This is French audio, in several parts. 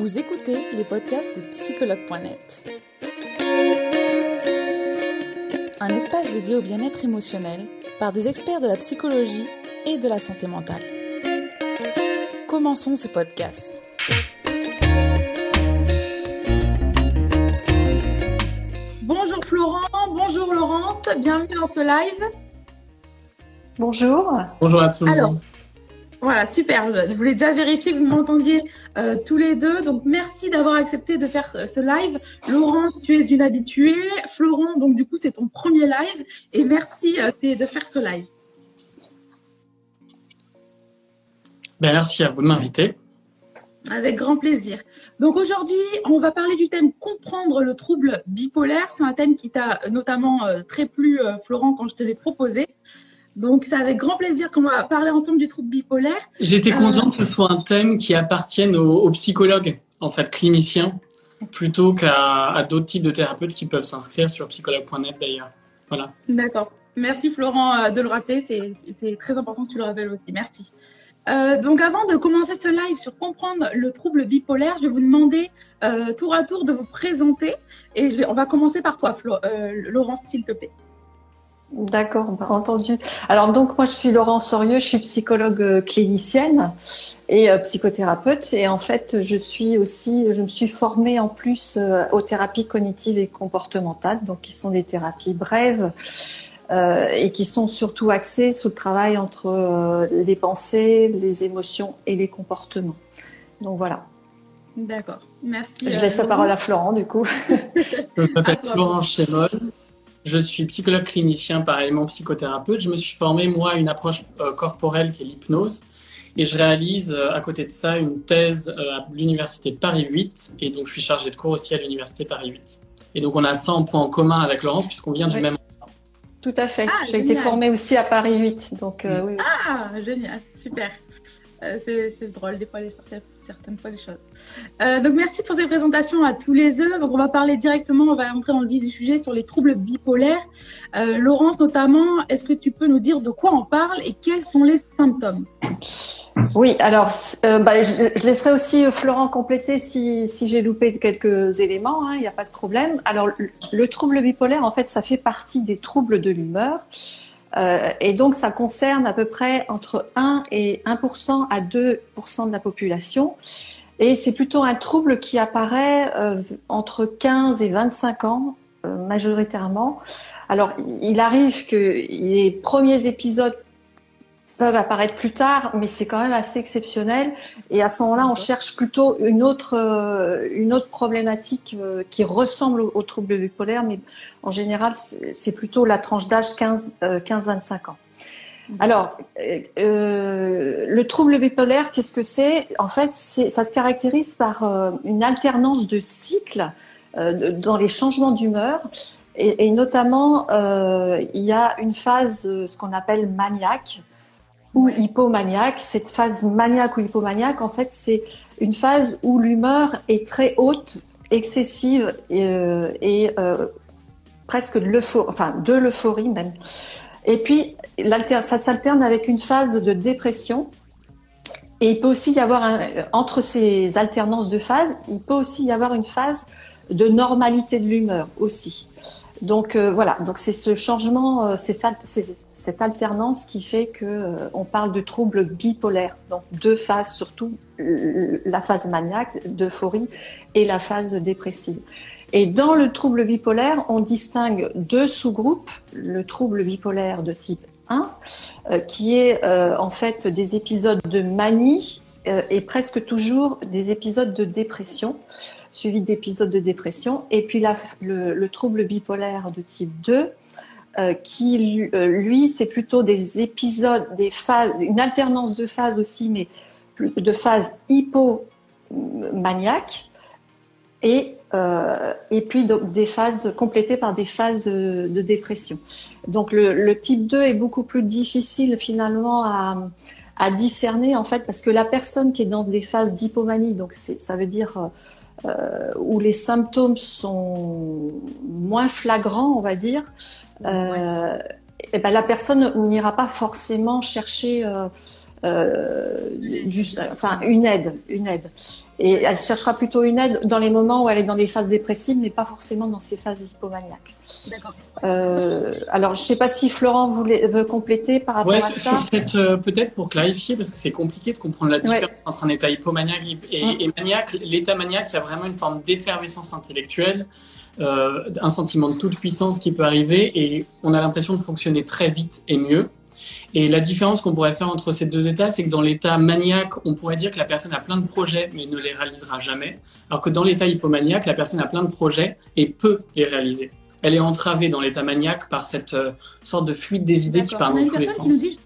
Vous écoutez les podcasts de psychologue.net. Un espace dédié au bien-être émotionnel par des experts de la psychologie et de la santé mentale. Commençons ce podcast. Bonjour Florent, bonjour Laurence, bienvenue dans ce live. Bonjour. Bonjour à tous. Alors, voilà, super. Je voulais déjà vérifier que vous m'entendiez euh, tous les deux. Donc, merci d'avoir accepté de faire ce live. Laurent, tu es une habituée. Florent, donc du coup, c'est ton premier live. Et merci euh, de faire ce live. Ben, merci à vous de m'inviter. Avec grand plaisir. Donc aujourd'hui, on va parler du thème comprendre le trouble bipolaire. C'est un thème qui t'a notamment euh, très plu, Florent, quand je te l'ai proposé. Donc, c'est avec grand plaisir qu'on va parler ensemble du trouble bipolaire. J'étais content que ce soit un thème qui appartienne aux, psychologues, en fait, cliniciens, plutôt qu'à d'autres types de thérapeutes qui peuvent s'inscrire sur psychologue.net d'ailleurs. Voilà. D'accord. Merci Florent euh, de le rappeler. C'est très important que tu le rappelles aussi. Merci. Euh, donc avant de commencer ce live sur comprendre le trouble bipolaire, je vais vous demander euh, tour à tour de vous présenter. Et je vais, on va commencer par toi, Flo, Laurence, s'il te plaît. D'accord, entendu. Alors donc moi je suis Laurence Sorieux, je suis psychologue euh, clinicienne et euh, psychothérapeute et en fait je suis aussi je me suis formée en plus euh, aux thérapies cognitives et comportementales donc qui sont des thérapies brèves et qui sont surtout axées sur le travail entre les pensées, les émotions et les comportements. Donc voilà. D'accord, merci. Je laisse la parole à Florent du coup. je m'appelle Florent Chémol. Je suis psychologue clinicien, parallèlement psychothérapeute. Je me suis formé, moi, à une approche euh, corporelle qui est l'hypnose. Et je réalise euh, à côté de ça une thèse euh, à l'université Paris 8. Et donc, je suis chargé de cours aussi à l'université Paris 8. Et donc, on a ça en point en commun avec Laurence, puisqu'on vient du même endroit. Tout à fait. Ah, J'ai été formée aussi à Paris 8. Donc, oui. Ah, génial. Super. C'est drôle, des fois, les sorties certaines fois les choses. Euh, donc merci pour ces présentations à tous les deux. Donc on va parler directement, on va entrer dans le vif du sujet sur les troubles bipolaires. Euh, Laurence notamment, est-ce que tu peux nous dire de quoi on parle et quels sont les symptômes? Oui, alors euh, bah, je, laisserai aussi Florent compléter si, si j'ai loupé quelques éléments, hein, il n'y a pas de problème. Alors le trouble bipolaire, en fait, ça fait partie des troubles de l'humeur. Euh, et donc, ça concerne à peu près entre 1 et 1% à 2% de la population. Et c'est plutôt un trouble qui apparaît euh, entre 15 et 25 ans, euh, majoritairement. Alors, il arrive que les premiers épisodes peuvent apparaître plus tard, mais c'est quand même assez exceptionnel. Et à ce moment-là, on cherche plutôt une autre, euh, une autre problématique euh, qui ressemble au, trouble bipolaire, mais en général, c'est plutôt la tranche d'âge 15-25 euh, ans. Alors, euh, le trouble bipolaire, qu'est-ce que c'est? En fait, ça se caractérise par une alternance de cycles dans les changements d'humeur. Et, et, notamment, il y a une phase, ce qu'on appelle maniaque, ou hypomaniaque. Cette phase maniaque ou hypomaniaque, en fait, c'est une phase où l'humeur est très haute, excessive et, euh, et euh, presque de l'euphorie, enfin de l'euphorie même. Et puis, ça s'alterne avec une phase de dépression. Et il peut aussi y avoir, un, entre ces alternances de phases, il peut aussi y avoir une phase de normalité de l'humeur aussi. Donc euh, voilà, donc c'est ce changement, euh, c'est cette alternance qui fait que euh, on parle de troubles bipolaires. Donc deux phases surtout, la phase maniaque d'euphorie et la phase dépressive. Et dans le trouble bipolaire, on distingue deux sous-groupes, le trouble bipolaire de type 1, qui est en fait des épisodes de manie et presque toujours des épisodes de dépression suivi d'épisodes de dépression. Et puis le, trouble bipolaire de type 2, euh, qui euh, lui, c'est plutôt des épisodes, des phases, une alternance de phases aussi, mais de phases hypomaniaques. Et, euh, puis des phases complétées par des phases de dépression. Donc le, le, type 2 est beaucoup plus difficile finalement à, à discerner en fait parce que la personne qui est dans des phases d'hypomanie, donc ça veut dire euh, où les symptômes sont moins flagrants, on va dire, euh, et ben la personne n'ira pas forcément chercher euh, du, enfin une aide, une aide. Et elle cherchera plutôt une aide dans les moments où elle est dans des phases dépressives, mais pas forcément dans ces phases hypomaniaques. D'accord. Euh, alors, je ne sais pas si Florent voulait, veut compléter par rapport à ça. Euh, peut-être pour clarifier, parce que c'est compliqué de comprendre la différence entre un état hypomaniaque et, mm. maniaque. L'état maniaque, il y a vraiment une forme d'effervescence intellectuelle, euh, un sentiment de toute puissance qui peut arriver, et on a l'impression de fonctionner très vite et mieux. Et la différence qu'on pourrait faire entre ces deux états, c'est que dans l'état maniaque, on pourrait dire que la personne a plein de projets mais ne les réalisera jamais, alors que dans l'état hypomaniaque, la personne a plein de projets et peut les réaliser. Elle est entravée dans l'état maniaque par cette euh, sorte de fuite des idées qui part dans tous les sens. Dit...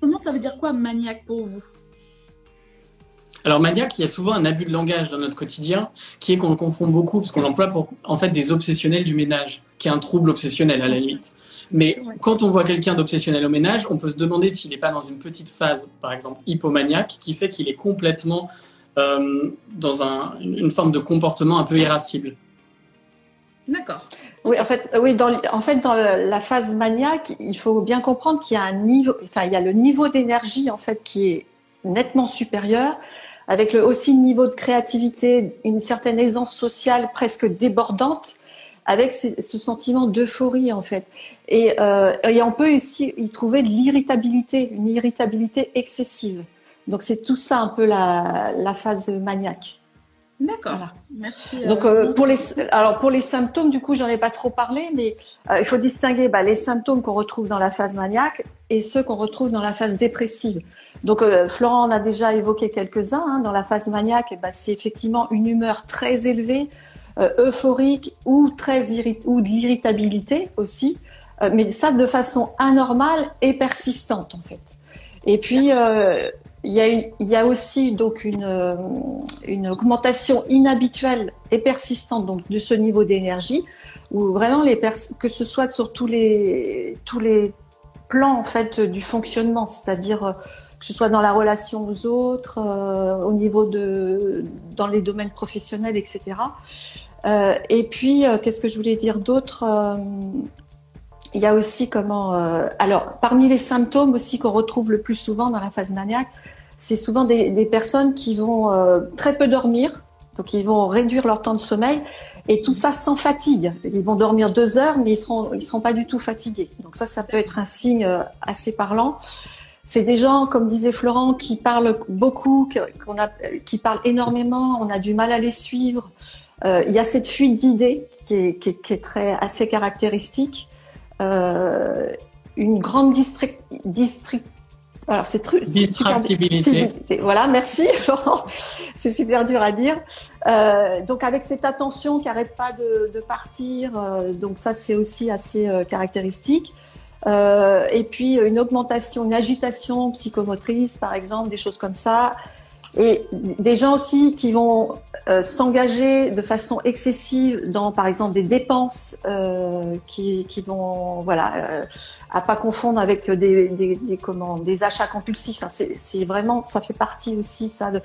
Comment ça veut dire quoi maniaque pour vous? Alors maniaque, il y a souvent un abus de langage dans notre quotidien, qui est qu'on le confond beaucoup, parce qu'on l'emploie pour en fait des obsessionnels du ménage, qui est un trouble obsessionnel à la limite. Mais quand on voit quelqu'un d'obsessionnel au ménage, on peut se demander s'il n'est pas dans une petite phase, par exemple hypomaniaque, qui fait qu'il est complètement euh, dans une forme de comportement un peu irascible. D'accord. Oui, en fait, oui, dans, en fait, dans la phase maniaque, il faut bien comprendre qu'il y a un niveau, enfin, il y a le niveau d'énergie en fait qui est nettement supérieur, avec le, aussi le niveau de créativité, une certaine aisance sociale presque débordante, avec ce, sentiment d'euphorie en fait. Euh, et, on peut aussi y trouver de l'irritabilité, une irritabilité excessive. Donc c'est tout ça un peu la, phase maniaque. D'accord. Merci. Donc euh, pour les alors pour les symptômes du coup j'en ai pas trop parlé mais euh, il faut distinguer bah, les symptômes qu'on retrouve dans la phase maniaque et ceux qu'on retrouve dans la phase dépressive. Donc Florent en a déjà évoqué quelques-uns. Hein. Dans la phase maniaque, bah, c'est effectivement une humeur très élevée, euh, euphorique ou très ou de l'irritabilité aussi, euh, mais ça de façon anormale et persistante en fait. Et puis euh, il y, a y a aussi donc une, une augmentation inhabituelle et persistante donc de ce niveau d'énergie où vraiment les que ce soit sur tous les tous les plans en fait du fonctionnement, c'est-à-dire que ce soit dans la relation aux autres, au niveau de dans les domaines professionnels, etc. Euh, et puis, euh, qu'est-ce que je voulais dire d'autre euh, Il y a aussi comment. alors, parmi les symptômes aussi qu'on retrouve le plus souvent dans la phase maniaque, c'est souvent des, des, personnes qui vont très peu dormir, donc ils vont réduire leur temps de sommeil. Et tout ça sans fatigue. Ils vont dormir deux heures, mais ils seront, ils seront pas du tout fatigués. Donc ça, ça peut être un signe assez parlant. C'est des gens, comme disait Florent, qui parlent beaucoup, qu'on a, qui parlent énormément. On a du mal à les suivre. Euh, il y a cette fuite d'idées qui est, qui, est, qui est, très assez caractéristique. Euh, une grande district, district alors c'est. Distractibilité. Voilà, merci Laurent. C'est super dur à dire. Euh, donc avec cette attention qui arrête pas de, de partir, euh, donc ça c'est aussi assez euh, caractéristique. Et puis une augmentation, une agitation psychomotrice par exemple, des choses comme ça. Et des gens aussi qui vont euh, s'engager de façon excessive dans, par exemple, des dépenses euh, qui, qui, vont, voilà, euh, à pas confondre avec des, des, des comment, des achats compulsifs. Enfin, c'est vraiment, ça fait partie aussi ça de,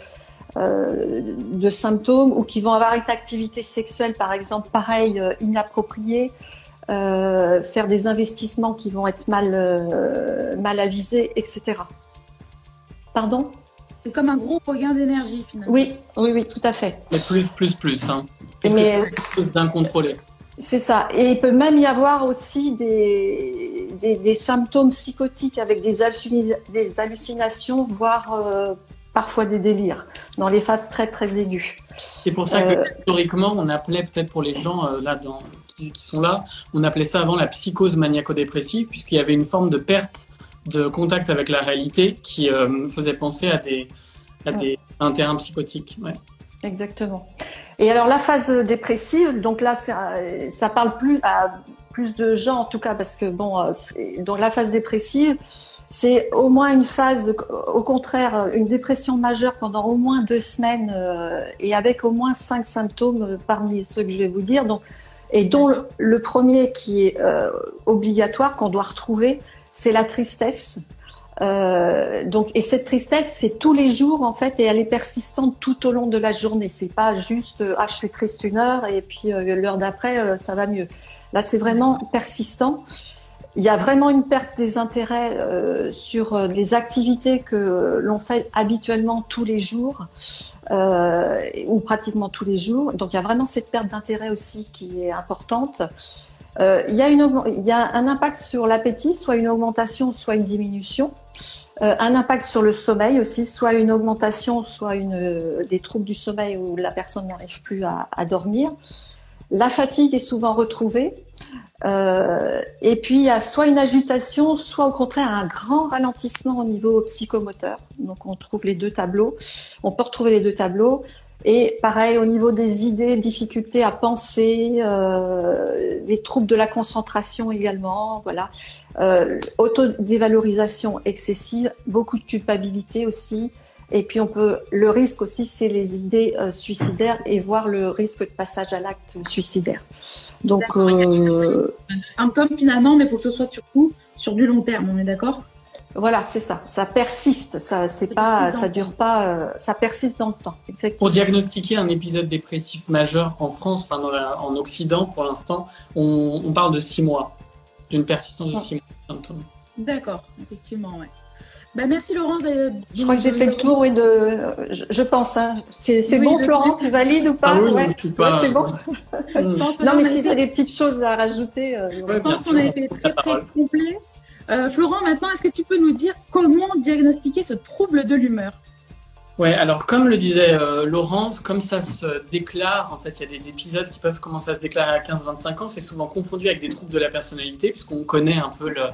euh, de symptômes ou qui vont avoir une activité sexuelle, par exemple, pareil, euh, inappropriée. faire des investissements qui vont être mal, mal avisés, etc. Pardon? C'est comme un gros regain d'énergie finalement. Oui, oui, oui, tout à fait. Mais plus, plus, plus. Hein. Plus Mais plus d'incontrôlé. C'est ça. Et il peut même y avoir aussi des, des, symptômes psychotiques avec des, des hallucinations, voire euh, parfois des délires, dans les phases très très aiguës. C'est pour ça que euh, historiquement, on appelait peut-être pour les gens euh, là dans, qui, qui, sont là, on appelait ça avant la psychose maniaco-dépressive, puisqu'il y avait une forme de perte de contact avec la réalité qui euh, faisait penser à des, à des un terrain psychotique. Ouais. Exactement. Et alors la phase dépressive, donc là ça, ça parle plus à plus de gens en tout cas parce que bon, euh, donc la phase dépressive, c'est au moins une phase, au contraire, une dépression majeure pendant au moins deux semaines euh, et avec au moins cinq symptômes parmi ceux que je vais vous dire. Donc, et dont le, premier qui est obligatoire qu'on doit retrouver, c'est la tristesse. Euh, donc, et cette tristesse, c'est tous les jours en fait, et elle est persistante tout au long de la journée. C'est pas juste euh, ah je suis triste une heure et puis euh, l'heure d'après ça va mieux. Là, c'est vraiment persistant. il y a vraiment une perte des intérêts sur des activités que l'on fait habituellement tous les jours ou pratiquement tous les jours. Donc il y a vraiment cette perte d'intérêt aussi qui est importante. Euh, il, y a y a un impact sur l'appétit, soit une augmentation, soit une diminution. Euh, un impact sur le sommeil aussi, soit une augmentation, soit une, des troubles du sommeil où la personne n'arrive plus à, à dormir. La fatigue est souvent retrouvée. Euh, et puis, il y a soit une agitation, soit au contraire un grand ralentissement au niveau psychomoteur. Donc, on trouve les deux tableaux. On peut retrouver les deux tableaux. Et pareil, au niveau des idées, difficultés à penser, euh, des troubles de la concentration également, voilà. Euh, autodévalorisation excessive, beaucoup de culpabilité aussi. Et puis on peut, le risque aussi, c'est les idées euh, suicidaires et voir le risque de passage à l'acte suicidaire. Donc, euh, un tome finalement, mais il faut que ce soit surtout sur du long terme, on est d'accord? Voilà, c'est ça. Ça persiste. Ça, c'est pas, ça dure pas. Euh, ça persiste dans le temps. Pour diagnostiquer un épisode dépressif majeur en France, enfin en Occident, pour l'instant, on, parle de six mois, d'une persistance de six mois. D'accord, effectivement, ouais. Bah, merci Laurence. je crois que j'ai fait le tour, oui, de, je, pense. Hein. C'est bon, Florence, tu valides ou pas? Ah oui, c'est bon. non, mais si tu as des petites choses à rajouter. Euh, je pense qu'on a été très, très complet. Euh, Florent, maintenant, est-ce que tu peux nous dire comment diagnostiquer ce trouble de l'humeur? Ouais, alors comme le disait euh, Laurence, comme ça se déclare, en fait, il y a des épisodes qui peuvent commencer à se déclarer à 15-25 ans, c'est souvent confondu avec des troubles de la personnalité, puisqu'on connaît un peu le,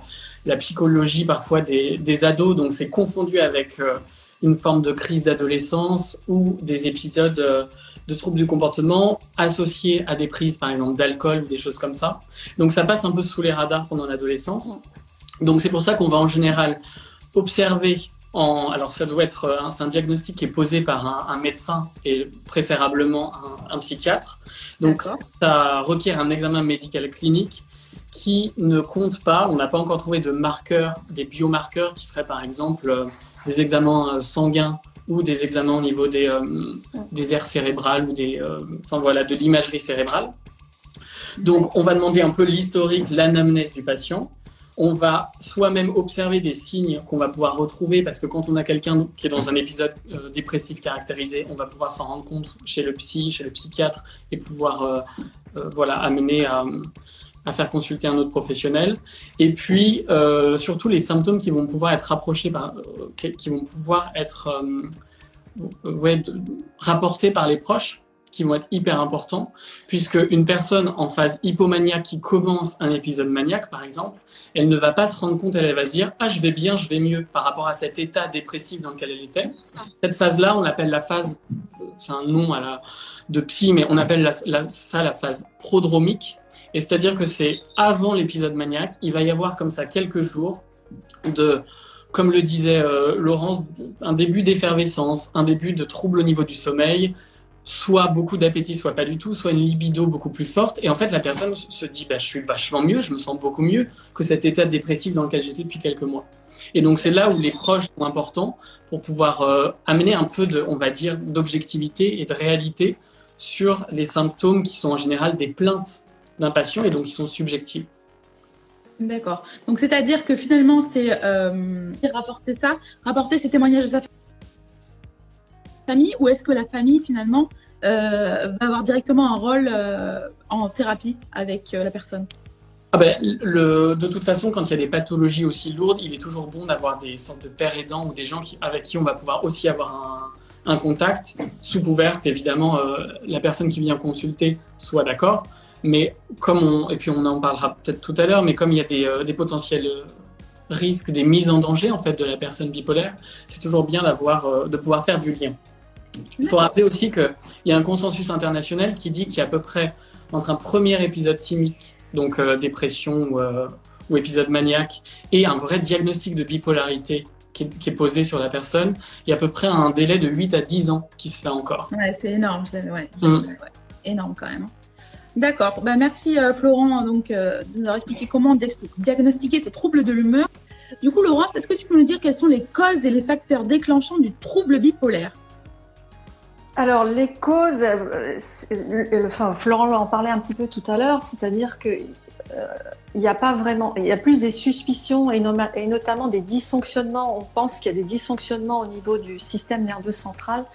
la psychologie parfois des, des ados, donc c'est confondu avec euh, une forme de crise d'adolescence ou des épisodes euh, de troubles du comportement associés à des prises, par exemple, d'alcool ou des choses comme ça. Donc ça passe un peu sous les radars pendant l'adolescence. Donc c'est pour ça qu'on va en général observer alors ça doit être un, un diagnostic qui est posé par un, médecin et préférablement un, psychiatre. Donc ça requiert un examen médical clinique qui ne compte pas, on n'a pas encore trouvé de marqueurs, des biomarqueurs qui seraient par exemple euh, des examens euh, sanguins ou des examens au niveau des, des aires cérébrales ou des, enfin voilà, de l'imagerie cérébrale. Donc on va demander un peu l'historique, l'anamnèse du patient on va soi-même observer des signes qu'on va pouvoir retrouver parce que quand on a quelqu'un qui est dans un épisode euh, dépressif caractérisé, on va pouvoir s'en rendre compte chez le psy, chez le psychiatre et pouvoir euh, euh, voilà amener à, faire consulter un autre professionnel. Et puis surtout les symptômes qui vont pouvoir être rapprochés par, qui vont pouvoir être rapportés par les proches qui vont être hyper importants, puisque une personne en phase hypomaniaque qui commence un épisode maniaque, par exemple, elle ne va pas se rendre compte, elle, va se dire ah je vais bien, je vais mieux par rapport à cet état dépressif dans lequel elle était. Cette phase-là, on l'appelle la phase, c'est un nom à la, de psy, mais on appelle la, ça la phase prodromique. Et c'est-à-dire que c'est avant l'épisode maniaque, il va y avoir comme ça quelques jours de, comme le disait euh, Laurence, un début d'effervescence, un début de trouble au niveau du sommeil, soit beaucoup d'appétit, soit pas du tout, soit une libido beaucoup plus forte. Et en fait, la personne se dit, bah, je suis vachement mieux, je me sens beaucoup mieux que cet état dépressif dans lequel j'étais depuis quelques mois. Et donc, c'est là où les proches sont importants pour pouvoir euh, amener un peu de, on va dire, d'objectivité et de réalité sur les symptômes qui sont en général des plaintes d'un patient et donc qui sont subjectifs. D'accord. Donc, c'est-à-dire que finalement, c'est euh, rapporter ça, rapporter ces témoignages de sa ou est-ce que la famille finalement euh, va avoir directement un rôle euh, en thérapie avec euh, la personne? Ah ben, de toute façon, quand il y a des pathologies aussi lourdes, il est toujours bon d'avoir des sortes de pères aidants ou des gens avec qui on va pouvoir aussi avoir un, contact, sous couvert qu'évidemment la personne qui vient consulter soit d'accord. Mais comme on, et puis on en parlera peut-être tout à l'heure, mais comme il y a des, des potentiels risques, des mises en danger en fait de la personne bipolaire, c'est toujours bien d'avoir, de pouvoir faire du lien. Il faut rappeler aussi qu'il y a un consensus international qui dit qu'il y a à peu près entre un premier épisode timique, donc euh, dépression euh, ou, épisode maniaque, et un vrai diagnostic de bipolarité qui est, posé sur la personne, il y a à peu près un délai de 8 à 10 ans qui se fait encore. Ouais, c'est énorme, mm. énorme quand même. D'accord, bah, merci euh, Florent donc, de nous avoir expliqué comment diagnostiquer ce trouble de l'humeur. Du coup, Laurence, est-ce que tu peux nous dire quelles sont les causes et les facteurs déclenchants du trouble bipolaire? Alors, les causes, euh, enfin, Florent en parlait un petit peu tout à l'heure, c'est-à-dire que il n'y a pas vraiment, il y a plus des suspicions et, notamment des dysfonctionnements. On pense qu'il y a des dysfonctionnements au niveau du système nerveux central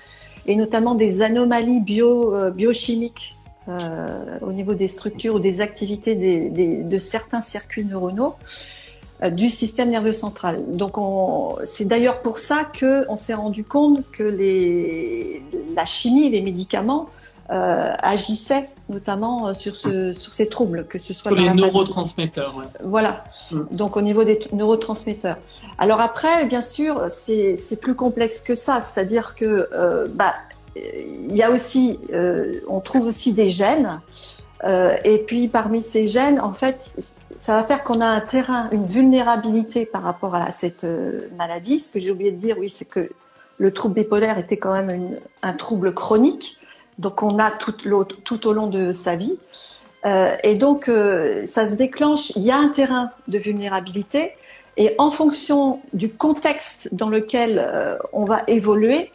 et notamment des anomalies bio, euh, biochimiques euh, au niveau des structures ou des activités de certains circuits neuronaux euh, du système nerveux central. Donc, c'est d'ailleurs pour ça qu'on s'est rendu compte que les, la chimie, les médicaments euh, agissaient notamment euh, sur, ce, sur ces troubles, que ce soit sur les neurotransmetteurs. Ouais. Voilà. Mm. Donc, au niveau des neurotransmetteurs. Alors après, bien sûr, c'est plus complexe que ça. C'est-à-dire que euh, bah, il y a aussi, euh, on trouve aussi des gènes. Euh, et puis parmi ces gènes, en fait, ça va faire qu'on a un terrain, une vulnérabilité par rapport à cette euh, maladie. Ce que j'ai oublié de dire, oui, c'est que le trouble bipolaire était quand même un trouble chronique. Donc on a tout, tout au long de sa vie. Euh, et donc euh, ça se déclenche, il y a un terrain de vulnérabilité. Et en fonction du contexte dans lequel on va évoluer,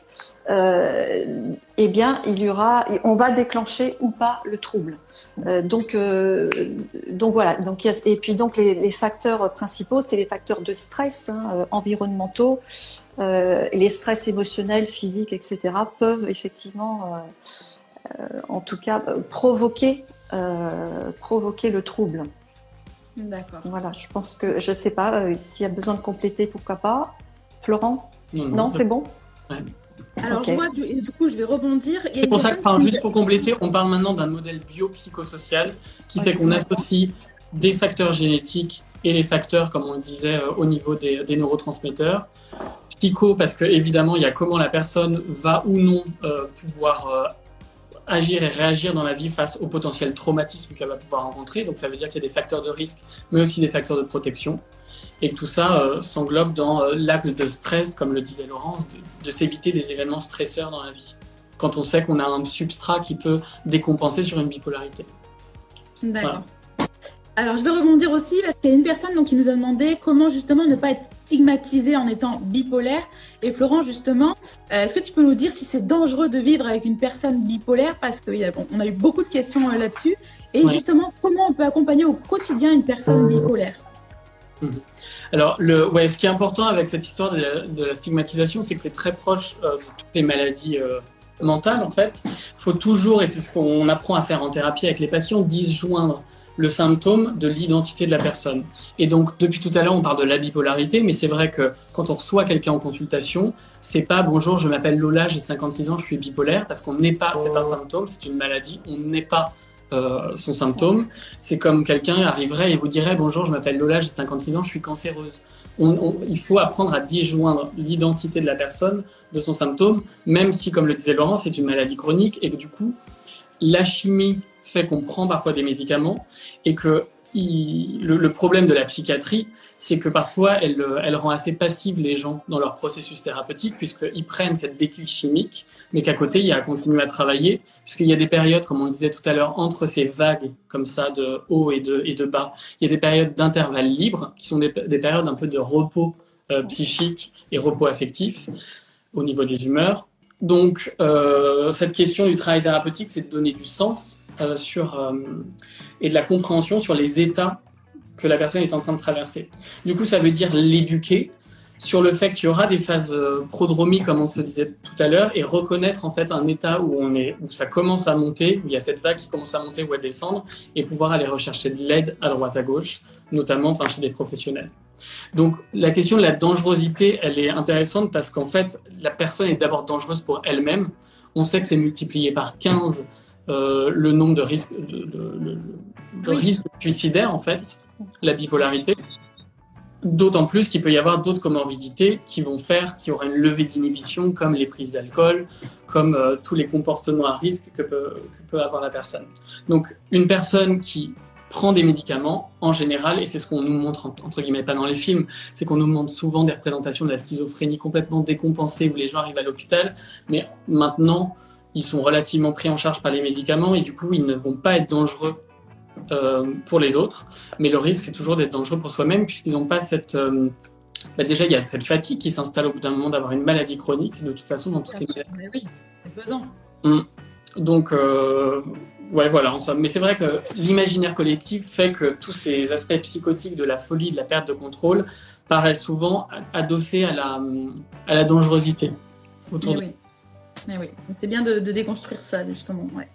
euh, eh bien, il y aura, on va déclencher ou pas le trouble. Euh, donc, euh, donc voilà. Donc, et puis donc les, les facteurs principaux, c'est les facteurs de stress hein, environnementaux, euh, les stress émotionnels, physiques, etc. peuvent effectivement, en tout cas, provoquer provoquer le trouble. D'accord. Voilà, je pense que je sais pas euh, s'il y a besoin de compléter, pourquoi pas. Florent? Non, non, Non, c'est bon? Ouais. Alors, je vois, du, et du coup, je vais rebondir. C'est pour ça que, enfin, juste pour compléter, on parle maintenant d'un modèle biopsychosocial qui Ouais, fait qu'on associe des facteurs génétiques et les facteurs, comme on le disait, euh, au niveau des, des neurotransmetteurs. Psycho, parce que évidemment, il y a comment la personne va ou non euh, pouvoir euh, agir et réagir dans la vie face au potentiel traumatisme qu'elle va pouvoir rencontrer. Donc ça veut dire qu'il y a des facteurs de risque, mais aussi des facteurs de protection. Et que tout ça euh, s'englobe dans euh, l'axe de stress, comme le disait Laurence, de, de s'éviter des événements stresseurs dans la vie. Quand on sait qu'on a un substrat qui peut décompenser sur une bipolarité. D'accord. Alors, je vais rebondir aussi parce qu'il y a une personne donc, qui nous a demandé comment justement ne pas être stigmatisé en étant bipolaire. Et Florent, justement, euh, est-ce que tu peux nous dire si c'est dangereux de vivre avec une personne bipolaire? Parce qu'on a eu beaucoup de questions là-dessus. Et Ouais. justement, comment on peut accompagner au quotidien une personne bipolaire? Alors, le, ouais, ce qui est important avec cette histoire de la, de la stigmatisation, c'est que c'est très proche euh, de toutes les maladies euh, mentales, en fait. Il faut toujours, et c'est ce qu'on apprend à faire en thérapie avec les patients, disjoindre le symptôme de l'identité de la personne. Et donc, depuis tout à l'heure, on parle de la bipolarité, mais c'est vrai que quand on reçoit quelqu'un en consultation, c'est pas bonjour, je m'appelle Lola, j'ai 56 ans, je suis bipolaire, parce qu'on n'est pas, c'est un symptôme, c'est une maladie, on n'est pas euh, son symptôme. C'est comme quelqu'un arriverait et vous dirait bonjour, je m'appelle Lola, j'ai 56 ans, je suis cancéreuse. Il faut apprendre à disjoindre l'identité de la personne de son symptôme, même si, comme le disait Laurent, c'est une maladie chronique et que du coup, la chimie fait qu'on prend parfois des médicaments et que le, problème de la psychiatrie, c'est que parfois elle, elle rend assez passive les gens dans leur processus thérapeutique puisqu'ils prennent cette béquille chimique, mais qu'à côté, il y a à continuer à travailler puisqu'il y a des périodes, comme on le disait tout à l'heure, entre ces vagues comme ça de haut et de, et de bas, il y a des périodes d'intervalle libre qui sont des, des périodes un peu de repos euh, psychique et repos affectif au niveau des humeurs. Donc, euh, cette question du travail thérapeutique, c'est de donner du sens euh, sur, et de la compréhension sur les états que la personne est en train de traverser. Du coup, ça veut dire l'éduquer sur le fait qu'il y aura des phases euh, prodromies, comme on se disait tout à l'heure, et reconnaître en fait un état où on est, où ça commence à monter, où il y a cette vague qui commence à monter ou à descendre, et pouvoir aller rechercher de l'aide à droite à gauche, notamment enfin chez des professionnels. Donc la question de la dangerosité, elle est intéressante parce qu'en fait, la personne est d'abord dangereuse pour elle-même. On sait que c'est multiplié par 15 euh, le nombre de risques de, de- de- de Oui. risques suicidaires en fait, la bipolarité. D'autant plus qu'il peut y avoir d'autres comorbidités qui vont faire qu'il y aura une levée d'inhibition, comme les prises d'alcool, comme euh, tous les comportements à risque que peut, que peut avoir la personne. Donc, une personne qui prend des médicaments, en général, et c'est ce qu'on nous montre, en- entre guillemets, pas dans les films, c'est qu'on nous montre souvent des représentations de la schizophrénie complètement décompensée où les gens arrivent à l'hôpital, mais maintenant, ils sont relativement pris en charge par les médicaments et du coup, ils ne vont pas être dangereux pour les autres, mais le risque est toujours d'être dangereux pour soi-même puisqu'ils n'ont pas cette... euh, bah déjà, il y a cette fatigue qui s'installe au bout d'un moment d'avoir une maladie chronique, de toute façon, dans toutes les maladies. Mais oui, c'est pesant. Donc, euh, ouais, voilà, en somme. Mais c'est vrai que l'imaginaire collectif fait que tous ces aspects psychotiques de la folie, de la perte de contrôle, paraissent souvent adossés à la, à la dangerosité autour Mais oui. Mais oui, c'est bien de, de, déconstruire ça, justement. Ouais.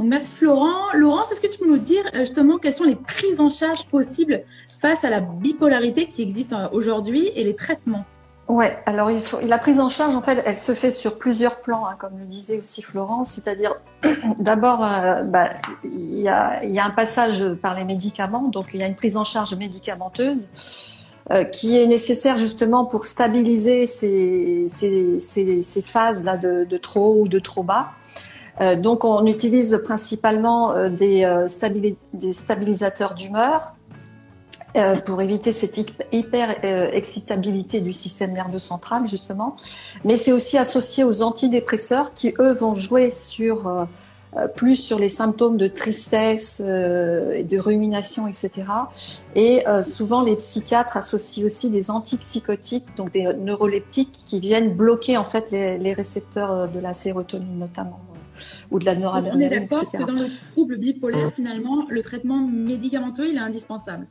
Donc, merci Florent. Laurence, est-ce que tu peux nous dire euh, justement quelles sont les prises en charge possibles face à la bipolarité qui existe euh, aujourd'hui et les traitements? Ouais, alors il faut, la prise en charge, en fait, elle se fait sur plusieurs plans, hein, comme le disait aussi Florence. C'est-à-dire, d'abord, euh, bah, il, y a, un passage par les médicaments, donc il y a une prise en charge médicamenteuse qui est nécessaire justement pour stabiliser ces, phases de, trop ou de trop bas. Euh, donc, on utilise principalement euh, des, euh, des stabilisateurs d'humeur euh, pour éviter cette hyper euh, excitabilité du système nerveux central justement. Mais c'est aussi associé aux antidépresseurs qui eux vont jouer sur euh, plus sur les symptômes de tristesse et de rumination, etc. Et souvent les psychiatres associent aussi des antipsychotiques, donc des neuroleptiques qui viennent bloquer en fait les récepteurs de la sérotonine notamment ou de la noradrénaline, On est d'accord que dans le trouble bipolaire, finalement, le traitement médicamenteux, il est indispensable.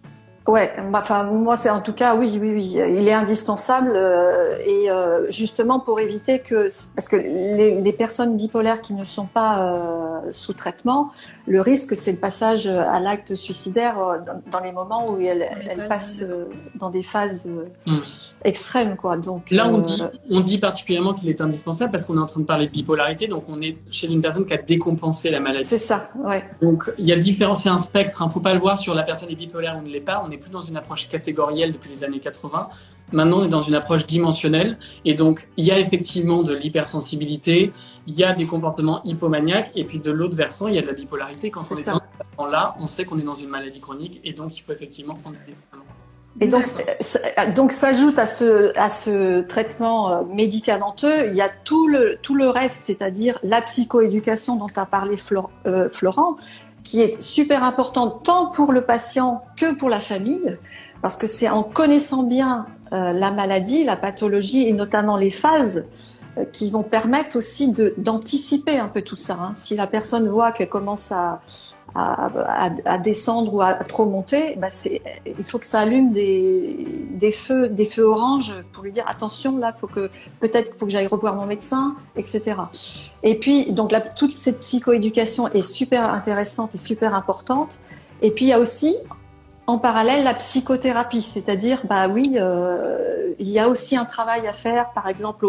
Ouais, enfin moi c'est en tout cas oui oui oui il est indispensable euh, et euh, justement pour éviter que parce que les, les personnes bipolaires qui ne sont pas euh, sous traitement le risque c'est le passage à l'acte suicidaire euh, dans, dans, les moments où elles passent euh, dans des phases mmh. extrêmes quoi donc là on dit on dit particulièrement qu'il est indispensable parce qu'on est en train de parler de bipolarité donc on est chez une personne qui a décompensé la maladie c'est ça ouais donc il y a différents c'est un spectre hein, faut pas le voir sur la personne est bipolaire ou ne l'est pas on est plus dans une approche catégorielle depuis les années 80. Maintenant, on est dans une approche dimensionnelle. Et donc, il y a effectivement de l'hypersensibilité, il y a des comportements hypomaniaques, et puis de l'autre versant, il y a de la bipolarité. Quand on est ça. dans là, on sait qu'on est dans une maladie chronique, et donc il faut effectivement prendre des et donc, donc s'ajoute à ce, à ce traitement euh, médicamenteux, il y a tout le, tout le reste, c'est-à-dire la psychoéducation dont a parlé Flor, euh, Florent, qui est super importante tant pour le patient que pour la famille, parce que c'est en connaissant bien euh, la maladie, la pathologie et notamment les phases qui vont permettre aussi d'anticiper un peu tout ça. Hein. Si la personne voit qu'elle commence à, descendre ou à trop monter, bah il faut que ça allume des, feux, des feux oranges pour lui dire attention, là, faut que peut-être faut que j'aille revoir mon médecin, etc. Et puis, donc toute cette psychoéducation est super intéressante et super importante. Et puis, il y a aussi, en parallèle, la psychothérapie, c'est-à-dire, bah oui, euh, il y a aussi un travail à faire, par exemple,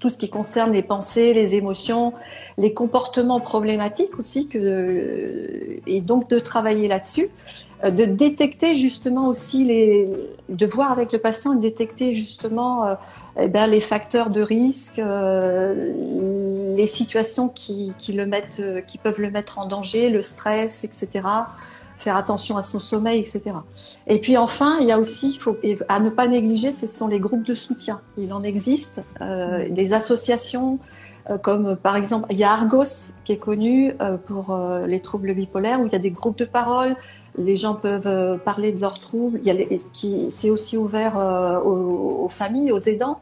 tout ce qui concerne les pensées, les émotions, les comportements problématiques aussi, que, et donc de travailler là-dessus, euh, de détecter justement aussi les, de voir avec le patient, de détecter justement euh, eh bien, les facteurs de risque, euh, les situations qui, qui, le mettent, qui peuvent le mettre en danger, le stress, etc. Faire attention à son sommeil, etc. Et puis enfin, il y a aussi, faut, à ne pas négliger, ce sont les groupes de soutien. Il en existe, euh, des associations, euh, comme par exemple, il y a Argos qui est connu euh, pour euh, les troubles bipolaires, où il y a des groupes de parole, les gens peuvent parler de leurs troubles. C'est aussi ouvert aux, aux, familles, aux aidants.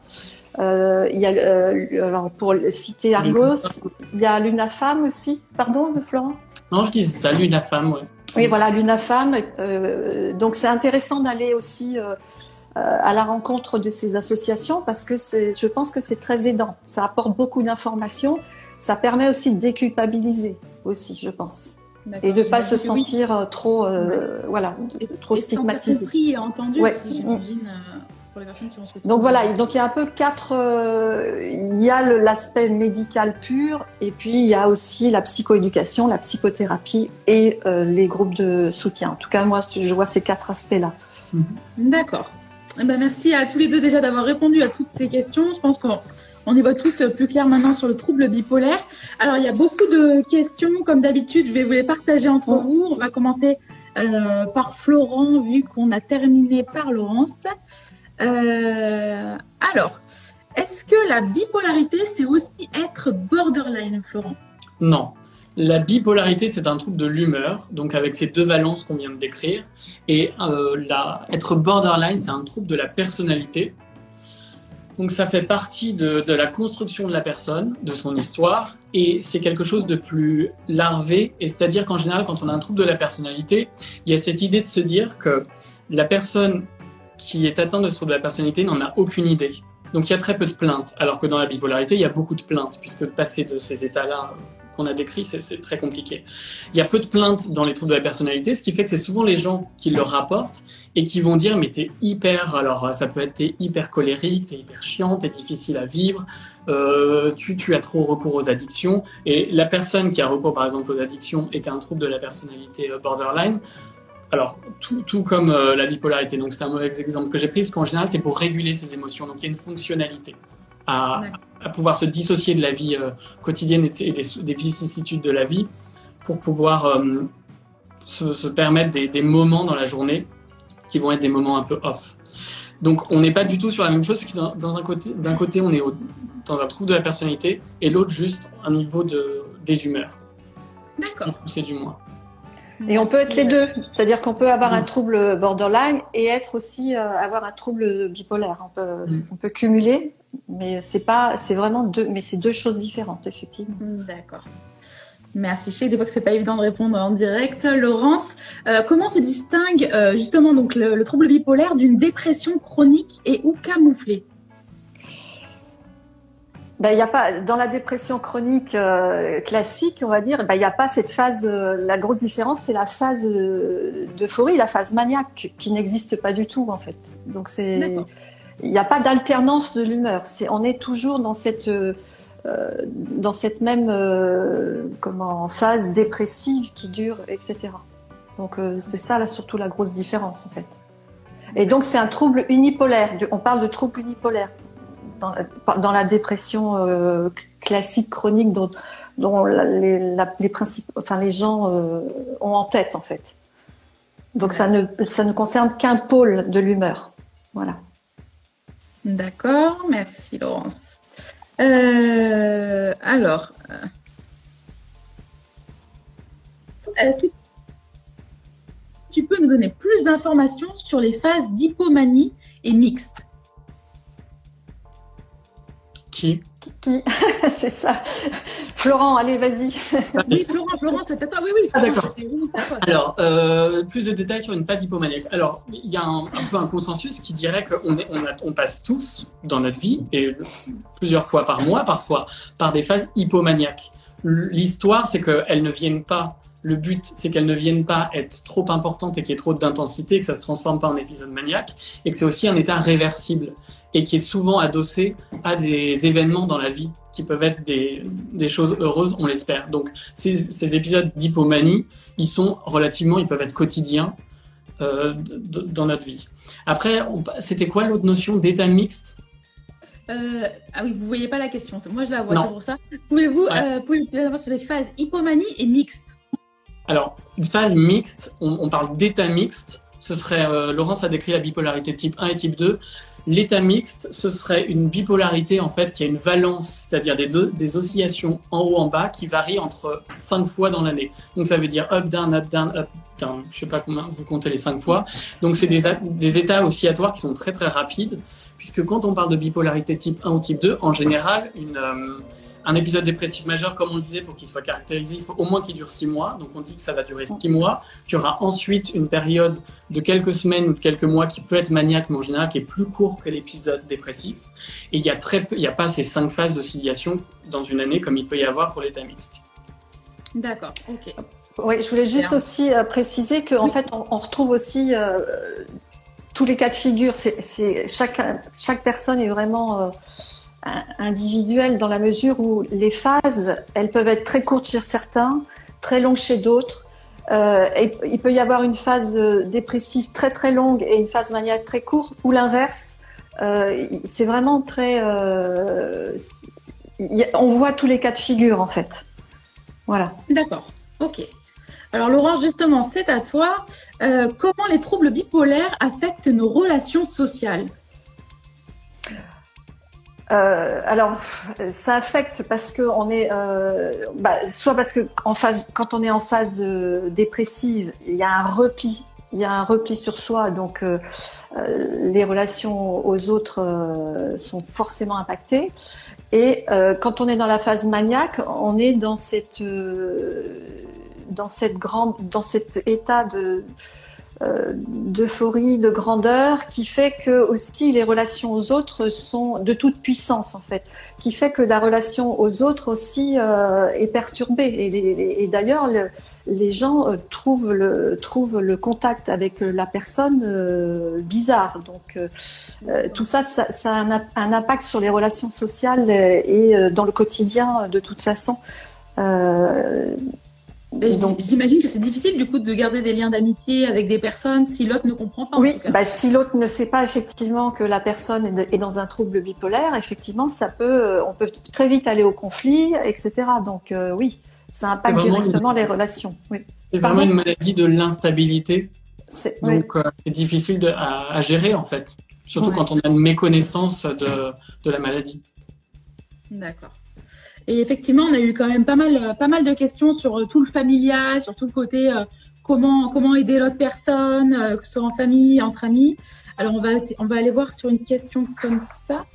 il y a, alors pour citer Argos, il y a l'UNAFAM aussi. Pardon, Florent? Non, je dis ça, l'UNAFAM, ouais. Oui, voilà, l'UNAFAM. Euh, donc c'est intéressant d'aller aussi euh, à la rencontre de ces associations parce que je pense que c'est très aidant. Ça apporte beaucoup d'informations. Ça permet aussi de déculpabiliser aussi, je pense. Et de ne pas se sentir oui. trop, euh, ouais. voilà, trop et stigmatisé. compris et entendu ouais. aussi, j'imagine. Euh, pour les personnes qui ont souhaité. Donc voilà, donc il y a un peu quatre. Euh, il y a l'aspect médical pur, et puis il y a aussi la psychoéducation, la psychothérapie et euh, les groupes de soutien. En tout cas, moi, je vois ces quatre aspects-là. Mm -hmm. D'accord. Eh ben, merci à tous les deux déjà d'avoir répondu à toutes ces questions. Je pense qu'on on y voit tous plus clair maintenant sur le trouble bipolaire. Alors, il y a beaucoup de questions, comme d'habitude, je vais vous les partager entre oh. vous. On va commenter euh, par Florent, vu qu'on a terminé par Laurence. Euh, alors, est-ce que la bipolarité, c'est aussi être borderline, Florent? Non. La bipolarité, c'est un trouble de l'humeur, donc avec ces deux valences qu'on vient de décrire. Et euh, la... être borderline, c'est un trouble de la personnalité. Donc ça fait partie de, de, la construction de la personne, de son histoire, et c'est quelque chose de plus larvé. Et c'est-à-dire qu'en général, quand on a un trouble de la personnalité, il y a cette idée de se dire que la personne qui est atteinte de ce trouble de la personnalité n'en a aucune idée. Donc il y a très peu de plaintes, alors que dans la bipolarité, il y a beaucoup de plaintes, puisque passer de ces états-là qu'on a décrits, c'est très compliqué. Il y a peu de plaintes dans les troubles de la personnalité, ce qui fait que c'est souvent les gens qui le rapportent et qui vont dire mais t'es hyper, alors ça peut être t'es hyper colérique, t'es hyper chiant, t'es difficile à vivre, euh, tu, tu as trop recours aux addictions. Et la personne qui a recours par exemple aux addictions et qui a un trouble de la personnalité euh, borderline, alors, tout, tout comme euh, la bipolarité, donc c'est un mauvais exemple que j'ai pris, parce qu'en général, c'est pour réguler ses émotions. Donc, il y a une fonctionnalité à, à pouvoir se dissocier de la vie euh, quotidienne et des, des, vicissitudes de la vie pour pouvoir euh, se, se, permettre des, des, moments dans la journée qui vont être des moments un peu off. Donc, on n'est pas du tout sur la même chose, puisque dans, dans un côté, d'un côté, on est au, dans un trouble de la personnalité, et l'autre, juste un niveau de, des humeurs. D'accord. C'est du moins. Et on peut être les deux, c'est-à-dire qu'on peut avoir un trouble borderline et être aussi euh, avoir un trouble bipolaire. On peut, mm. on peut cumuler, mais c'est pas, c'est vraiment deux, mais c'est deux choses différentes effectivement. D'accord. Merci. Je sais des fois que c'est pas évident de répondre en direct. Laurence, euh, comment se distingue euh, justement donc le, le trouble bipolaire d'une dépression chronique et ou camouflée? Ben, y a pas dans la dépression chronique euh, classique, on va dire, ben, il n'y a pas cette phase. Euh, la grosse différence, c'est la phase euh, d'euphorie, la phase maniaque, qui n'existe pas du tout en fait. Donc c'est, il n'y a pas d'alternance de l'humeur. C'est, on est toujours dans cette dans cette même comment phase dépressive qui dure, etc. Donc c'est ça là surtout la grosse différence en fait. Et donc c'est un trouble unipolaire. On parle de trouble unipolaire dans, la dépression euh, classique chronique dont, les, la, enfin, les gens euh, ont en tête en fait. Donc ça ne, ça ne concerne qu'un pôle de l'humeur. Voilà. D'accord, merci Laurence. Euh, alors, est-ce que tu peux nous donner plus d'informations sur les phases d'hypomanie et mixte? Qui Qui C'est ça. Florent, allez, vas-y. oui, Florent, Florent, c'était pas. Oui, oui. Ah, d'accord. Alors, euh, plus de détails sur une phase hypomaniaque. Alors, il y a un, un, peu un consensus qui dirait qu'on on, on passe tous dans notre vie, et plusieurs fois par mois parfois, par des phases hypomaniaques. L'histoire, c'est qu'elles ne viennent pas le but, c'est qu'elles ne viennent pas être trop importantes et qu'il y ait trop d'intensité, que ça se transforme pas en épisode maniaque, et que c'est aussi un état réversible et qui est souvent adossé à des événements dans la vie qui peuvent être des, des choses heureuses, on l'espère. Donc ces, ces épisodes d'hypomanie, ils sont relativement, ils peuvent être quotidiens euh, dans notre vie. Après, c'était quoi l'autre notion d'état mixte? Euh, ah oui, vous voyez pas la question. Moi, je la vois, c'est pour ça. Pouvez-vous ouais. euh, pouvez sur les phases hypomanie et mixte? Alors, une phase mixte, on, on parle d'état mixte. Ce serait, euh, Laurence a décrit la bipolarité type 1 et type 2. L'état mixte, ce serait une bipolarité en fait qui a une valence, c'est-à-dire des, des oscillations en haut en bas qui varient entre 5 fois dans l'année. Donc ça veut dire up down up down up down. Je sais pas comment vous comptez les 5 fois. Donc c'est des, des états oscillatoires qui sont très très rapides puisque quand on parle de bipolarité type 1 ou type 2, en général une euh, un épisode dépressif majeur, comme on le disait, pour qu'il soit caractérisé, il faut au moins qu'il dure six mois. Donc on dit que ça va durer six mois, qu'il y aura ensuite une période de quelques semaines ou de quelques mois qui peut être maniaque, mais en général qui est plus court que l'épisode dépressif. Et il y a très peu, il n'y a pas ces cinq phases d'oscillation dans une année comme il peut y avoir pour l'état mixte. D'accord, ok. Oui, je voulais juste aussi euh, préciser qu'en oui. fait, on, on, retrouve aussi euh, tous les cas de figure. C'est chaque chaque personne est vraiment euh, individuelle dans la mesure où les phases, elles peuvent être très courtes chez certains, très longues chez d'autres. Euh, il peut y avoir une phase dépressive très très longue et une phase maniaque très courte, ou l'inverse. Euh, c'est vraiment très. Euh, on voit tous les cas de figure en fait. Voilà. D'accord. Ok. Alors Laurent, justement, c'est à toi. Comment les troubles bipolaires affectent nos relations sociales? Euh, alors, ça affecte parce que on est, euh, bah, soit parce que en phase, quand on est en phase euh, dépressive, il y a un repli il y a un repli sur soi, donc euh, euh, les relations aux autres sont forcément impactées. Et quand on est dans la phase maniaque, on est dans cette dans cette grande dans cet état de d'euphorie, de grandeur, qui fait que aussi les relations aux autres sont de toute puissance en fait, qui fait que la relation aux autres aussi est perturbée. Et, d'ailleurs, les gens euh, trouvent le, trouvent le contact avec la personne euh, bizarre. Donc euh, tout ça, ça, a un, impact sur les relations sociales et dans le quotidien de toute façon. J'imagine que c'est difficile du coup de garder des liens d'amitié avec des personnes si l'autre ne comprend pas. Oui, bah, si l'autre ne sait pas effectivement que la personne est dans un trouble bipolaire, effectivement, ça peut, on peut très vite aller au conflit, etc. Donc oui. Ça impacte directement les relations. C'est vraiment une maladie de l'instabilité. Donc, euh, c'est difficile à, gérer, en fait. Surtout quand on a une méconnaissance de, de la maladie. D'accord. Et effectivement, on a eu quand même pas mal, pas mal de questions sur tout le familial, sur tout le côté euh, comment, comment aider l'autre personne, euh, que ce soit en famille, entre amis. Alors, on va, on va aller voir sur une question comme ça.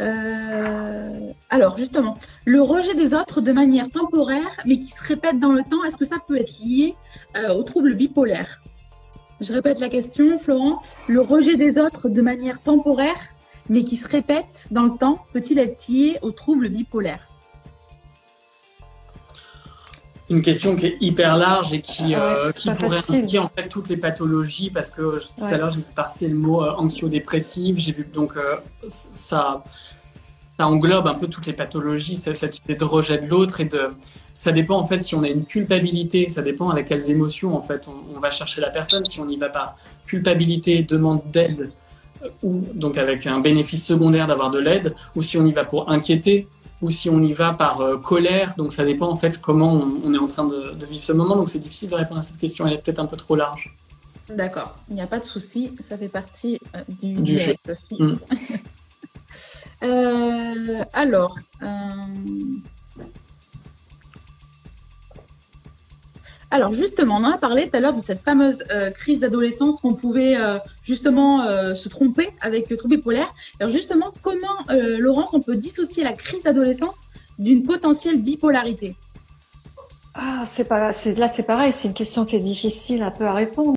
Euh, alors justement, le rejet des autres de manière temporaire, mais qui se répète dans le temps, est-ce que ça peut être lié euh, au trouble bipolaire? Je répète la question, Florent. Le rejet des autres de manière temporaire, mais qui se répète dans le temps, peut-il être lié au trouble bipolaire? Une question qui est hyper large et qui, ah euh, qui pourrait impliquer en fait toutes les pathologies parce que tout à l'heure j'ai vu passer le mot euh, anxio-dépressif, j'ai vu donc euh, ça ça englobe un peu toutes les pathologies, cette idée de rejet de l'autre et de ça dépend en fait si on a une culpabilité, ça dépend avec quelles émotions en fait on, on va chercher la personne, si on y va par culpabilité, demande d'aide ou donc avec un bénéfice secondaire d'avoir de l'aide, ou si on y va pour inquiéter, ou si on y va par euh, colère. Donc ça dépend en fait comment on, est en train de, vivre ce moment. Donc c'est difficile de répondre à cette question. Elle est peut-être un peu trop large. D'accord, il n'y a pas de souci. Ça fait partie euh, du, jeu. Mm. Euh, alors. Alors justement, on en a parlé tout à l'heure de cette fameuse euh, crise d'adolescence qu'on pouvait euh, justement euh, se tromper avec le trouble bipolaire. Alors justement, comment, Laurence, on peut dissocier la crise d'adolescence d'une potentielle bipolarité? Ah, c'est pas là, c'est pareil, c'est une question qui est difficile un peu à répondre.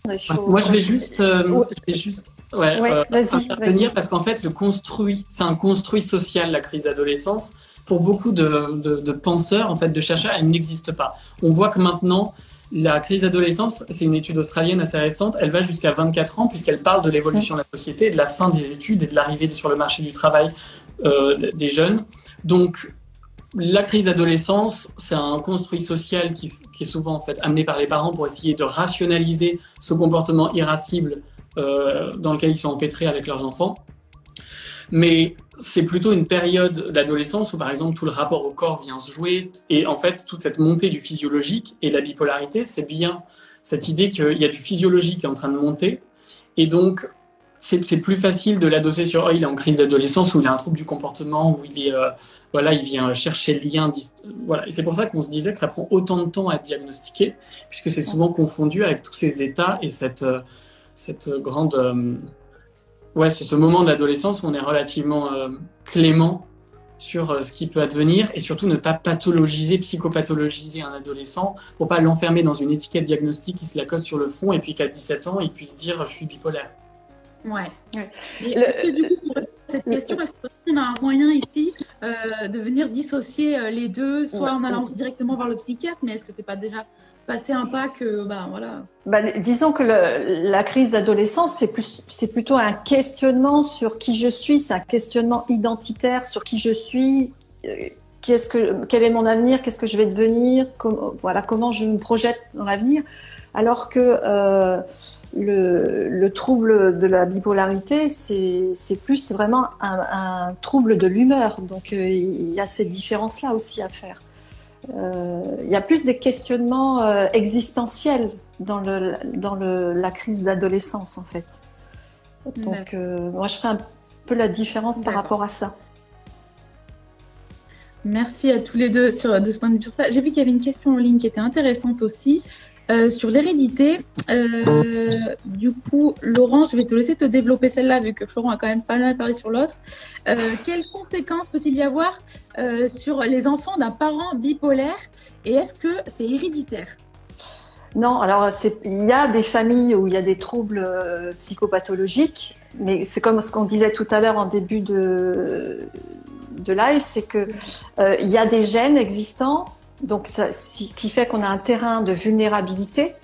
Moi, je vais juste, je vais juste ouais, intervenir parce qu'en fait, le construit, c'est un construit social, la crise d'adolescence. Pour beaucoup de, de, de, penseurs, en fait, de chercheurs, elle n'existe pas. On voit que maintenant, la crise d'adolescence, c'est une étude australienne assez récente, elle va jusqu'à 24 ans puisqu'elle parle de l'évolution de la société, de la fin des études et de l'arrivée sur le marché du travail euh, des jeunes. Donc, la crise d'adolescence, c'est un construit social qui, est souvent en fait amené par les parents pour essayer de rationaliser ce comportement irascible euh, dans lequel ils sont empêtrés avec leurs enfants. Mais c'est plutôt une période d'adolescence où, par exemple, tout le rapport au corps vient se jouer. Et en fait, toute cette montée du physiologique et la bipolarité, c'est bien cette idée qu'il y a du physiologique qui est en train de monter. Et donc, c'est plus facile de l'adosser sur oh, il est en crise d'adolescence ou il a un trouble du comportement ou il est euh, voilà il vient chercher le lien voilà et c'est pour ça qu'on se disait que ça prend autant de temps à diagnostiquer puisque c'est souvent confondu avec tous ces états et cette euh, cette grande euh, ouais, c'est ce moment de l'adolescence où on est relativement euh, clément sur euh, ce qui peut advenir et surtout ne pas pathologiser, psychopathologiser un adolescent pour pas l'enfermer dans une étiquette diagnostique qui se la cause sur le front et puis qu'à 17 ans, il puisse dire je suis bipolaire. Ouais. Est-ce que du coup, pour cette question, est-ce qu'on a un moyen ici euh, de venir dissocier les deux, soit en allant directement voir le psychiatre, mais est-ce que c'est pas déjà passer un pas que, bah. Bah, disons que la crise d'adolescence, c'est plutôt un questionnement sur qui je suis, c'est un questionnement identitaire sur qui je suis, euh, quel est mon avenir, qu'est-ce que je vais devenir, voilà, comment je me projette dans l'avenir, alors que euh, le, le, trouble de la bipolarité, c'est, plus vraiment un, un trouble de l'humeur. Donc euh, il y a cette différence-là aussi à faire. Euh, il y a plus des questionnements euh, existentiels dans, le, dans le, la crise d'adolescence, en fait. Donc, euh, moi, je ferai un peu la différence par rapport à ça. Merci à tous les deux sur, de ce point de vue sur ça. J'ai vu qu'il y avait une question en ligne qui était intéressante aussi. Euh, sur l'hérédité. Euh, du coup, Laurent, je vais te laisser te développer celle-là, vu que Florent a quand même pas mal parlé sur l'autre. quelles conséquences peut-il y avoir sur les enfants d'un parent bipolaire et est-ce que c'est héréditaire? Non, alors il y a des familles où il y a des troubles psychopathologiques, mais c'est comme ce qu'on disait tout à l'heure en début de, de live, c'est que il y a des gènes existants donc, ce qui fait qu'on a un terrain de vulnérabilité.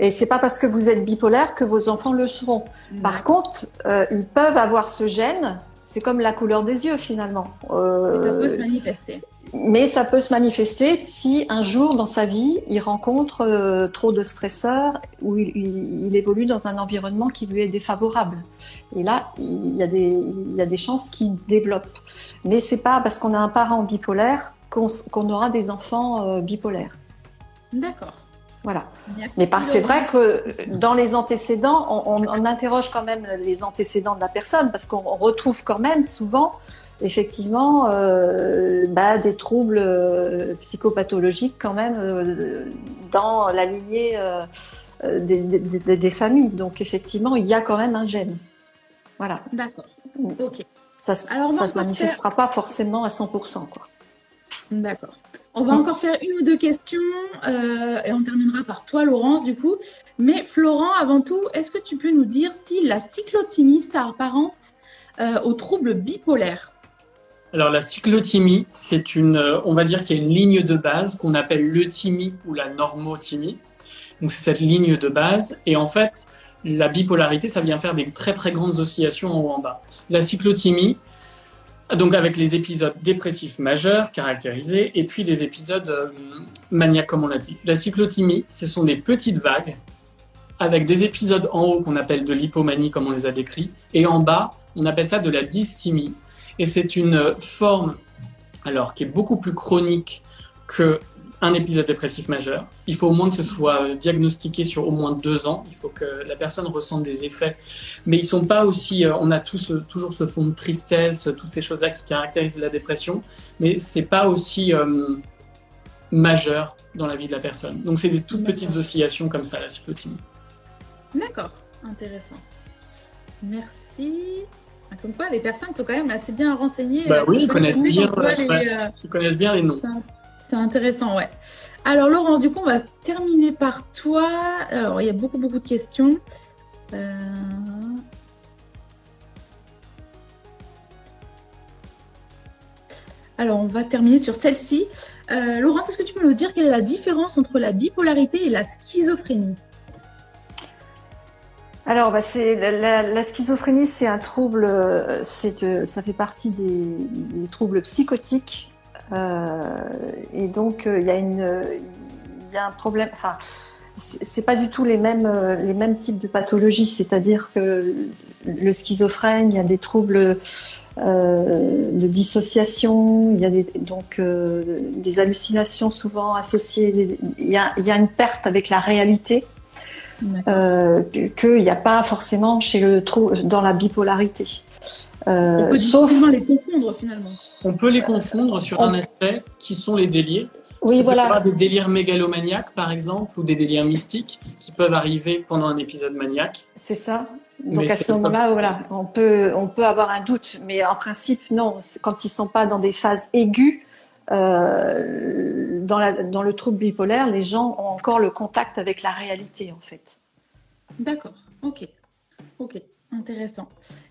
Et c'est pas parce que vous êtes bipolaire que vos enfants le seront. Par contre, euh, ils peuvent avoir ce gène. C'est comme la couleur des yeux finalement. Euh, ça peut se manifester. Mais ça peut se manifester si un jour dans sa vie, il rencontre euh, trop de stresseurs ou il, il, évolue dans un environnement qui lui est défavorable. Et là, il y a des, il y a des chances qu'il développe. Mais c'est pas parce qu'on a un parent bipolaire qu'on aura des enfants euh, bipolaires. D'accord. Voilà. Mais c'est vrai que dans les antécédents, on, interroge quand même les antécédents de la personne parce qu'on retrouve quand même souvent effectivement euh, bah, des troubles euh, psychopathologiques quand même dans la lignée des, familles. Donc effectivement, il y a quand même un gène. Voilà. D'accord. Mm. Ok. Ça ne se manifestera pas forcément à 100%. Quoi. D'accord. On va encore faire une ou deux questions euh, et on terminera par toi, Laurence, du coup. Mais Florent, avant tout, est-ce que tu peux nous dire si la cyclothymie s'apparente euh, aux troubles bipolaires? Alors, la cyclothymie, c'est une, euh, on va dire qu'il y a une ligne de base qu'on appelle l'euthymie ou la normothymie. Donc, c'est cette ligne de base. Et en fait, la bipolarité, ça vient faire des très très grandes oscillations en haut en bas. La cyclothymie, donc avec les épisodes dépressifs majeurs caractérisés et puis les épisodes euh, maniaques comme on l'a dit. La cyclothymie, ce sont des petites vagues avec des épisodes en haut qu'on appelle de l'hypomanie comme on les a décrits et en bas on appelle ça de la dysthymie et c'est une forme alors qui est beaucoup plus chronique que un épisode dépressif majeur. Il faut au moins que ce soit euh, diagnostiqué sur au moins deux ans. Il faut que la personne ressente des effets. Mais ils sont pas aussi. Euh, on a tous euh, toujours ce fond de tristesse, toutes ces choses-là qui caractérisent la dépression. Mais c'est pas aussi majeur dans la vie de la personne. Donc c'est des toutes petites oscillations comme ça, la cyclothymie. D'accord, intéressant. Merci. Ah, comme quoi, les personnes sont quand même assez bien renseignées. Bah oui, ils connaissent bien, ils connaissent bien les noms. C'est intéressant, ouais. Alors, Laurence, du coup, on va terminer par toi. Alors, il y a beaucoup, beaucoup de questions. Euh, alors, on va terminer sur celle-ci. Euh, Laurence, est-ce que tu peux nous dire quelle est la différence entre la bipolarité et la schizophrénie? Alors, bah, c'est la, schizophrénie, c'est un trouble, euh, ça fait partie des troubles psychotiques et donc, euh, il y, a une, il y a un problème. Enfin, c'est pas du tout les mêmes, euh, les mêmes types de pathologies. C'est-à-dire que le schizophrène, il y a des troubles de dissociation, il y a des, donc des hallucinations souvent associées. Il y, a, il y, a, une perte avec la réalité euh, qu'il n'y a pas forcément chez le, dans la bipolarité. Euh, on peut sauf... les confondre finalement. On peut les confondre sur un aspect qui sont les délires. Oui, voilà. Des délires mégalomaniaques, par exemple, ou des délires mystiques qui peuvent arriver pendant un épisode maniaque. C'est ça. Donc à ce moment-là, voilà, on peut, on peut avoir un doute, mais en principe, non. Quand ils sont pas dans des phases aiguës, euh, dans, la, dans le trouble bipolaire, les gens ont encore le contact avec la réalité, en fait. D'accord. Ok. Ok. Intéressant.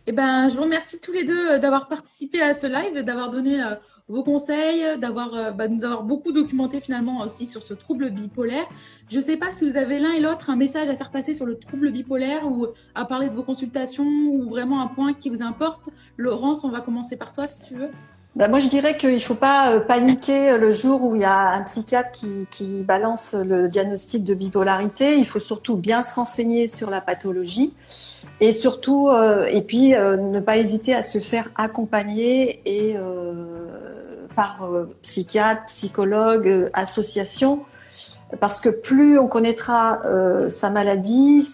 Eh ben, je vous remercie tous les deux euh, d'avoir participé à ce live, d'avoir donné euh, vos conseils, d'avoir euh, bah, nous avoir beaucoup documenté finalement aussi sur ce trouble bipolaire. Je ne sais pas si vous avez l'un et l'autre un message à faire passer sur le trouble bipolaire ou à parler de vos consultations ou vraiment un point qui vous importe. Laurence, on va commencer par toi si tu veux. Bah, moi, je dirais qu'il ne faut pas paniquer le jour où il y a un psychiatre qui, balance le diagnostic de bipolarité. Il faut surtout bien se renseigner sur la pathologie et surtout, euh, et puis ne pas hésiter à se faire accompagner et par psychiatre, psychologue, association, parce que plus on connaîtra sa maladie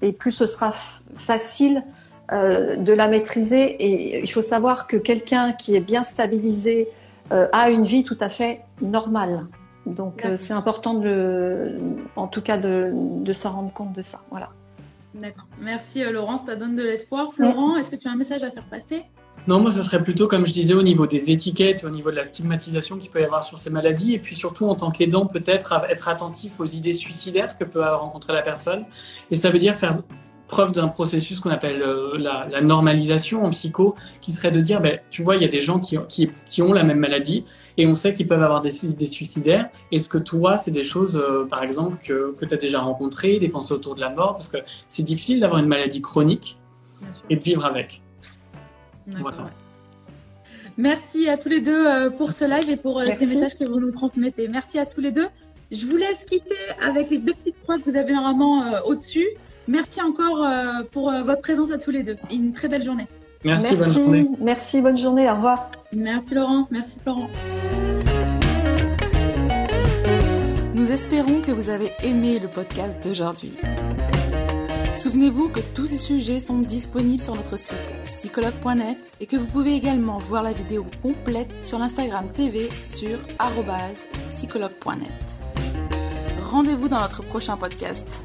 et plus ce sera facile euh, de la maîtriser. Et il faut savoir que quelqu'un qui est bien stabilisé euh, a une vie tout à fait normale. Donc c'est important de, en tout cas de, de s'en rendre compte de ça. Voilà. D'accord. Merci Laurence, ça donne de l'espoir. Florent, est-ce que tu as un message à faire passer? Non, moi, ce serait plutôt, comme je disais, au niveau des étiquettes, au niveau de la stigmatisation qu'il peut y avoir sur ces maladies, et puis surtout, en tant qu'aidant, peut-être être attentif aux idées suicidaires que peut rencontrer la personne. Et ça veut dire faire preuve d'un processus qu'on appelle euh, la, normalisation en psycho, qui serait de dire, ben, tu vois, il y a des gens qui, qui, ont la même maladie, et on sait qu'ils peuvent avoir des idées suicidaires. Est-ce que toi, c'est des choses, euh, par exemple, que, que tu as déjà rencontrées, des pensées autour de la mort, parce que c'est difficile d'avoir une maladie chronique et de vivre avec. Merci à tous les deux euh, pour ce live et pour euh, ces messages que vous nous transmettez. Merci à tous les deux. Je vous laisse quitter avec les deux petites croix que vous avez normalement euh, au-dessus. Merci encore pour votre présence à tous les deux. une très belle journée. Merci, bonne journée. Merci, bonne journée. Au revoir. Merci Laurence, merci Florent. Nous espérons que vous avez aimé le podcast d'aujourd'hui. Souvenez-vous que tous ces sujets sont disponibles sur notre site psychologue.net et que vous pouvez également voir la vidéo complète sur l'Instagram TV sur psychologue.net. Rendez-vous dans notre prochain podcast.